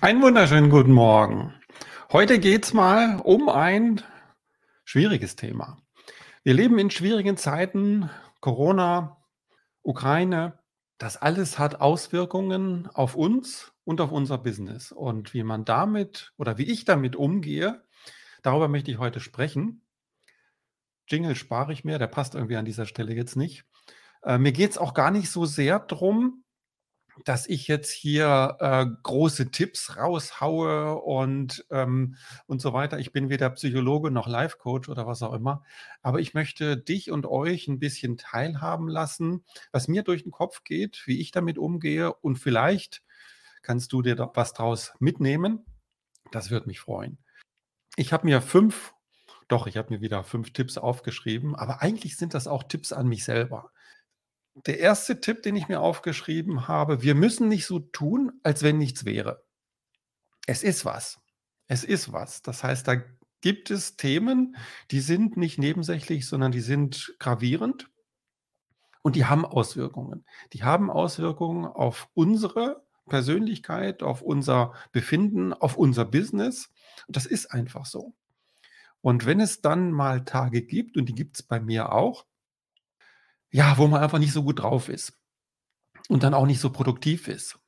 Einen wunderschönen guten Morgen. Heute geht's mal um ein schwieriges Thema. Wir leben in schwierigen Zeiten, Corona, Ukraine. Das alles hat Auswirkungen auf uns und auf unser Business. Und wie man damit oder wie ich damit umgehe, darüber möchte ich heute sprechen. Jingle spare ich mir, der passt irgendwie an dieser Stelle jetzt nicht. Äh, mir geht es auch gar nicht so sehr darum, dass ich jetzt hier äh, große Tipps raushaue und, ähm, und so weiter. Ich bin weder Psychologe noch Life-Coach oder was auch immer. Aber ich möchte dich und euch ein bisschen teilhaben lassen, was mir durch den Kopf geht, wie ich damit umgehe. Und vielleicht kannst du dir da was draus mitnehmen. Das würde mich freuen. Ich habe mir fünf, doch, ich habe mir wieder fünf Tipps aufgeschrieben, aber eigentlich sind das auch Tipps an mich selber der erste Tipp, den ich mir aufgeschrieben habe, wir müssen nicht so tun, als wenn nichts wäre. Es ist was. Es ist was. Das heißt, da gibt es Themen, die sind nicht nebensächlich, sondern die sind gravierend und die haben Auswirkungen. Die haben Auswirkungen auf unsere Persönlichkeit, auf unser Befinden, auf unser Business. Das ist einfach so. Und wenn es dann mal Tage gibt, und die gibt es bei mir auch, ja, wo man einfach nicht so gut drauf ist und dann auch nicht so produktiv ist.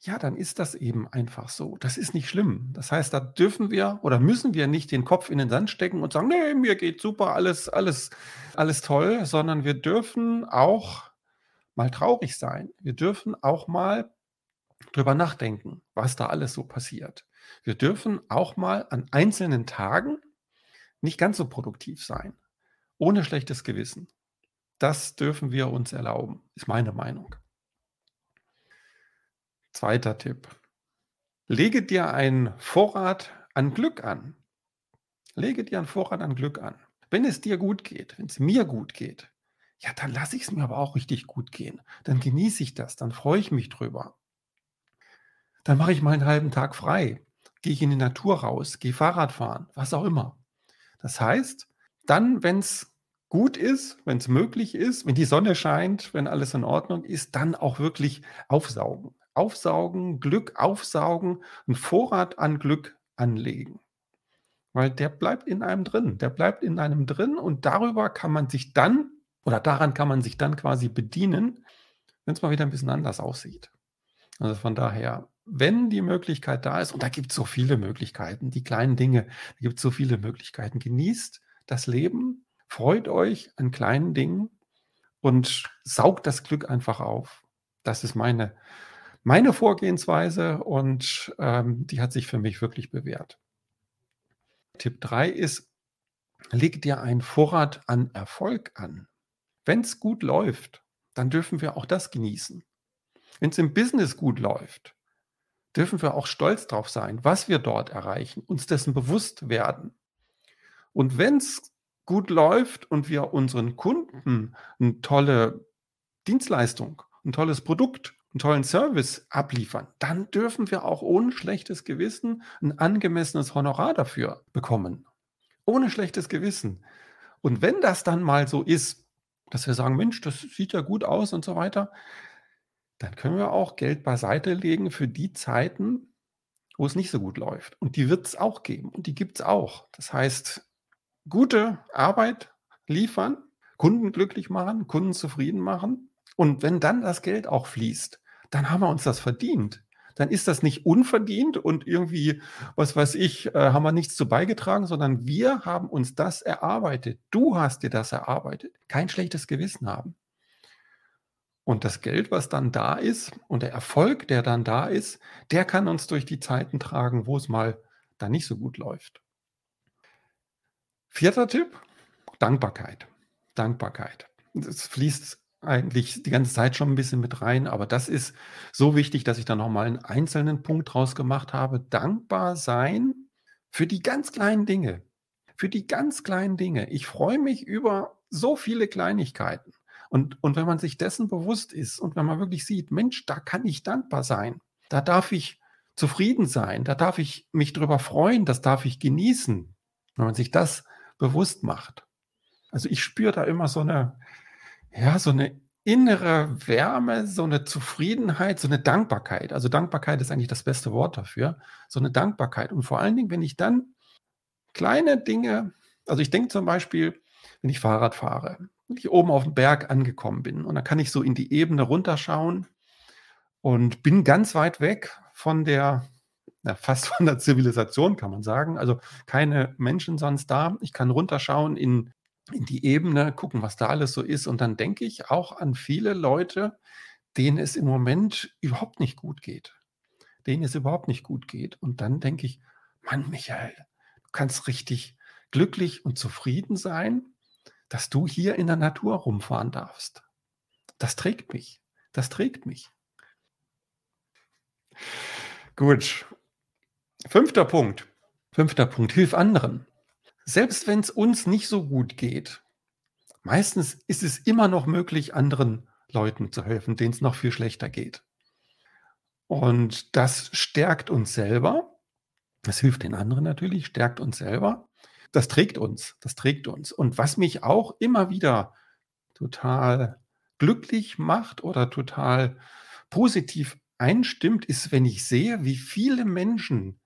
Ja, dann ist das eben einfach so. Das ist nicht schlimm. Das heißt, da dürfen wir oder müssen wir nicht den Kopf in den Sand stecken und sagen, nee, mir geht super, alles, alles, alles toll, sondern wir dürfen auch mal traurig sein. Wir dürfen auch mal drüber nachdenken, was da alles so passiert. Wir dürfen auch mal an einzelnen Tagen nicht ganz so produktiv sein, ohne schlechtes Gewissen. Das dürfen wir uns erlauben, ist meine Meinung. Zweiter Tipp. Lege dir einen Vorrat an Glück an. Lege dir einen Vorrat an Glück an. Wenn es dir gut geht, wenn es mir gut geht, ja, dann lasse ich es mir aber auch richtig gut gehen. Dann genieße ich das, dann freue ich mich drüber. Dann mache ich mal einen halben Tag frei, gehe ich in die Natur raus, gehe Fahrrad fahren, was auch immer. Das heißt, dann, wenn es gut ist, wenn es möglich ist, wenn die Sonne scheint, wenn alles in Ordnung ist, dann auch wirklich aufsaugen. Aufsaugen, Glück aufsaugen, einen Vorrat an Glück anlegen. Weil der bleibt in einem drin, der bleibt in einem drin und darüber kann man sich dann oder daran kann man sich dann quasi bedienen, wenn es mal wieder ein bisschen anders aussieht. Also von daher, wenn die Möglichkeit da ist, und da gibt es so viele Möglichkeiten, die kleinen Dinge, da gibt es so viele Möglichkeiten, genießt das Leben, Freut euch an kleinen Dingen und saugt das Glück einfach auf. Das ist meine, meine Vorgehensweise und ähm, die hat sich für mich wirklich bewährt. Tipp 3 ist, leg dir einen Vorrat an Erfolg an. Wenn es gut läuft, dann dürfen wir auch das genießen. Wenn es im Business gut läuft, dürfen wir auch stolz drauf sein, was wir dort erreichen, uns dessen bewusst werden. Und wenn es gut läuft und wir unseren Kunden eine tolle Dienstleistung, ein tolles Produkt, einen tollen Service abliefern, dann dürfen wir auch ohne schlechtes Gewissen ein angemessenes Honorar dafür bekommen. Ohne schlechtes Gewissen. Und wenn das dann mal so ist, dass wir sagen, Mensch, das sieht ja gut aus und so weiter, dann können wir auch Geld beiseite legen für die Zeiten, wo es nicht so gut läuft. Und die wird es auch geben und die gibt es auch. Das heißt, gute Arbeit liefern, Kunden glücklich machen, Kunden zufrieden machen. Und wenn dann das Geld auch fließt, dann haben wir uns das verdient. Dann ist das nicht unverdient und irgendwie, was weiß ich, äh, haben wir nichts zu beigetragen, sondern wir haben uns das erarbeitet. Du hast dir das erarbeitet. Kein schlechtes Gewissen haben. Und das Geld, was dann da ist und der Erfolg, der dann da ist, der kann uns durch die Zeiten tragen, wo es mal dann nicht so gut läuft. Vierter Tipp, Dankbarkeit. Dankbarkeit. Das fließt eigentlich die ganze Zeit schon ein bisschen mit rein, aber das ist so wichtig, dass ich da nochmal einen einzelnen Punkt draus gemacht habe. Dankbar sein für die ganz kleinen Dinge. Für die ganz kleinen Dinge. Ich freue mich über so viele Kleinigkeiten. Und, und wenn man sich dessen bewusst ist und wenn man wirklich sieht, Mensch, da kann ich dankbar sein. Da darf ich zufrieden sein. Da darf ich mich drüber freuen. Das darf ich genießen. Wenn man sich das bewusst macht. Also ich spüre da immer so eine, ja, so eine innere Wärme, so eine Zufriedenheit, so eine Dankbarkeit. Also Dankbarkeit ist eigentlich das beste Wort dafür. So eine Dankbarkeit. Und vor allen Dingen, wenn ich dann kleine Dinge, also ich denke zum Beispiel, wenn ich Fahrrad fahre, wenn ich oben auf dem Berg angekommen bin und dann kann ich so in die Ebene runterschauen und bin ganz weit weg von der, ja, fast von der Zivilisation, kann man sagen. Also keine Menschen sonst da. Ich kann runterschauen in, in die Ebene, gucken, was da alles so ist. Und dann denke ich auch an viele Leute, denen es im Moment überhaupt nicht gut geht. Denen es überhaupt nicht gut geht. Und dann denke ich, Mann, Michael, du kannst richtig glücklich und zufrieden sein, dass du hier in der Natur rumfahren darfst. Das trägt mich. Das trägt mich. Gut. Fünfter Punkt. Fünfter Punkt. Hilf anderen. Selbst wenn es uns nicht so gut geht, meistens ist es immer noch möglich, anderen Leuten zu helfen, denen es noch viel schlechter geht. Und das stärkt uns selber. Das hilft den anderen natürlich, stärkt uns selber. Das trägt uns, das trägt uns. Und was mich auch immer wieder total glücklich macht oder total positiv einstimmt, ist, wenn ich sehe, wie viele Menschen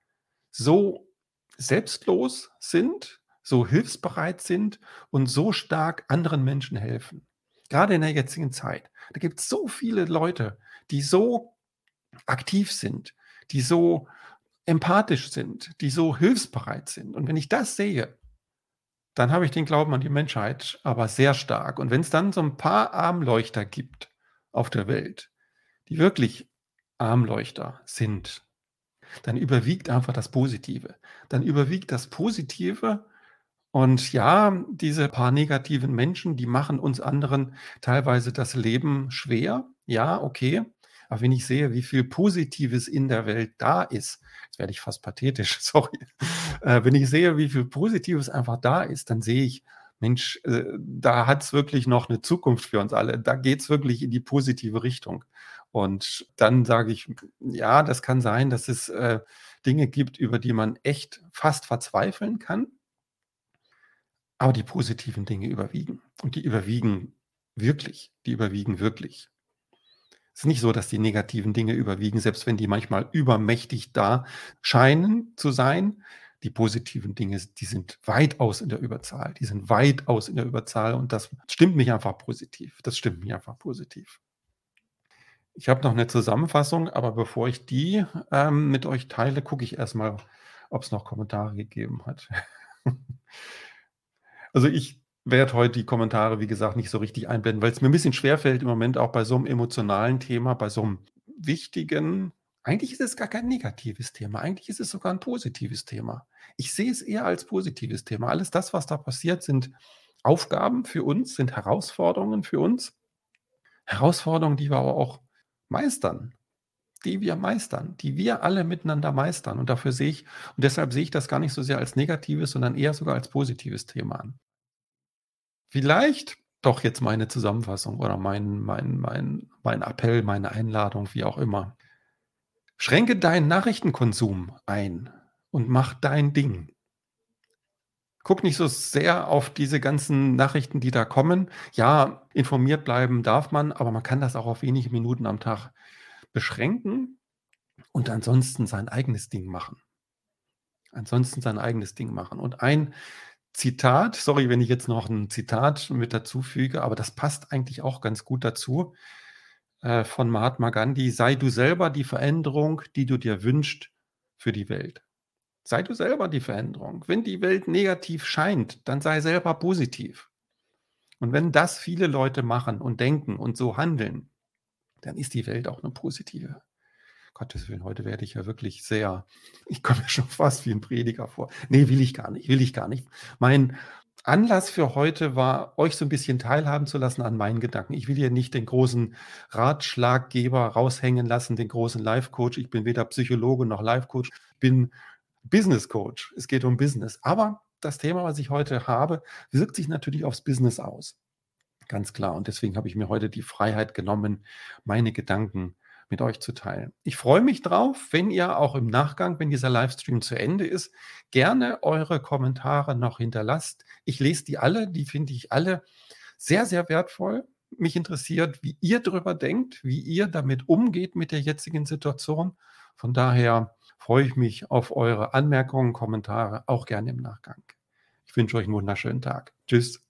so selbstlos sind, so hilfsbereit sind und so stark anderen Menschen helfen. Gerade in der jetzigen Zeit. Da gibt es so viele Leute, die so aktiv sind, die so empathisch sind, die so hilfsbereit sind. Und wenn ich das sehe, dann habe ich den Glauben an die Menschheit aber sehr stark. Und wenn es dann so ein paar Armleuchter gibt auf der Welt, die wirklich Armleuchter sind, dann überwiegt einfach das Positive. Dann überwiegt das Positive. Und ja, diese paar negativen Menschen, die machen uns anderen teilweise das Leben schwer. Ja, okay. Aber wenn ich sehe, wie viel Positives in der Welt da ist, jetzt werde ich fast pathetisch, sorry. Äh, wenn ich sehe, wie viel Positives einfach da ist, dann sehe ich, Mensch, äh, da hat es wirklich noch eine Zukunft für uns alle. Da geht es wirklich in die positive Richtung. Und dann sage ich, ja, das kann sein, dass es äh, Dinge gibt, über die man echt fast verzweifeln kann. Aber die positiven Dinge überwiegen. Und die überwiegen wirklich. Die überwiegen wirklich. Es ist nicht so, dass die negativen Dinge überwiegen, selbst wenn die manchmal übermächtig da scheinen zu sein. Die positiven Dinge, die sind weitaus in der Überzahl. Die sind weitaus in der Überzahl und das stimmt mich einfach positiv. Das stimmt mich einfach positiv. Ich habe noch eine Zusammenfassung, aber bevor ich die ähm, mit euch teile, gucke ich erstmal, ob es noch Kommentare gegeben hat. also ich werde heute die Kommentare, wie gesagt, nicht so richtig einblenden, weil es mir ein bisschen schwerfällt im Moment auch bei so einem emotionalen Thema, bei so einem wichtigen, eigentlich ist es gar kein negatives Thema, eigentlich ist es sogar ein positives Thema. Ich sehe es eher als positives Thema. Alles das, was da passiert, sind Aufgaben für uns, sind Herausforderungen für uns. Herausforderungen, die wir aber auch meistern, die wir meistern, die wir alle miteinander meistern. Und dafür sehe ich, und deshalb sehe ich das gar nicht so sehr als negatives, sondern eher sogar als positives Thema an. Vielleicht doch jetzt meine Zusammenfassung oder mein, mein, mein, mein Appell, meine Einladung, wie auch immer. Schränke deinen Nachrichtenkonsum ein und mach dein Ding guck nicht so sehr auf diese ganzen Nachrichten, die da kommen. Ja, informiert bleiben darf man, aber man kann das auch auf wenige Minuten am Tag beschränken und ansonsten sein eigenes Ding machen. Ansonsten sein eigenes Ding machen. Und ein Zitat, sorry, wenn ich jetzt noch ein Zitat mit dazu füge, aber das passt eigentlich auch ganz gut dazu, äh, von Mahatma Gandhi, sei du selber die Veränderung, die du dir wünschst für die Welt. Sei du selber die Veränderung. Wenn die Welt negativ scheint, dann sei selber positiv. Und wenn das viele Leute machen und denken und so handeln, dann ist die Welt auch eine positive. Gottes Willen, heute werde ich ja wirklich sehr, ich komme mir schon fast wie ein Prediger vor. Nee, will ich gar nicht, will ich gar nicht. Mein Anlass für heute war, euch so ein bisschen teilhaben zu lassen an meinen Gedanken. Ich will hier nicht den großen Ratschlaggeber raushängen lassen, den großen Life-Coach. Ich bin weder Psychologe noch Life-Coach, bin Business Coach. Es geht um Business. Aber das Thema, was ich heute habe, wirkt sich natürlich aufs Business aus. Ganz klar. Und deswegen habe ich mir heute die Freiheit genommen, meine Gedanken mit euch zu teilen. Ich freue mich drauf, wenn ihr auch im Nachgang, wenn dieser Livestream zu Ende ist, gerne eure Kommentare noch hinterlasst. Ich lese die alle, die finde ich alle sehr, sehr wertvoll. mich interessiert, wie ihr darüber denkt, wie ihr damit umgeht mit der jetzigen Situation. Von daher freue ich mich auf eure Anmerkungen, Kommentare, auch gerne im Nachgang. Ich wünsche euch einen wunderschönen Tag. Tschüss.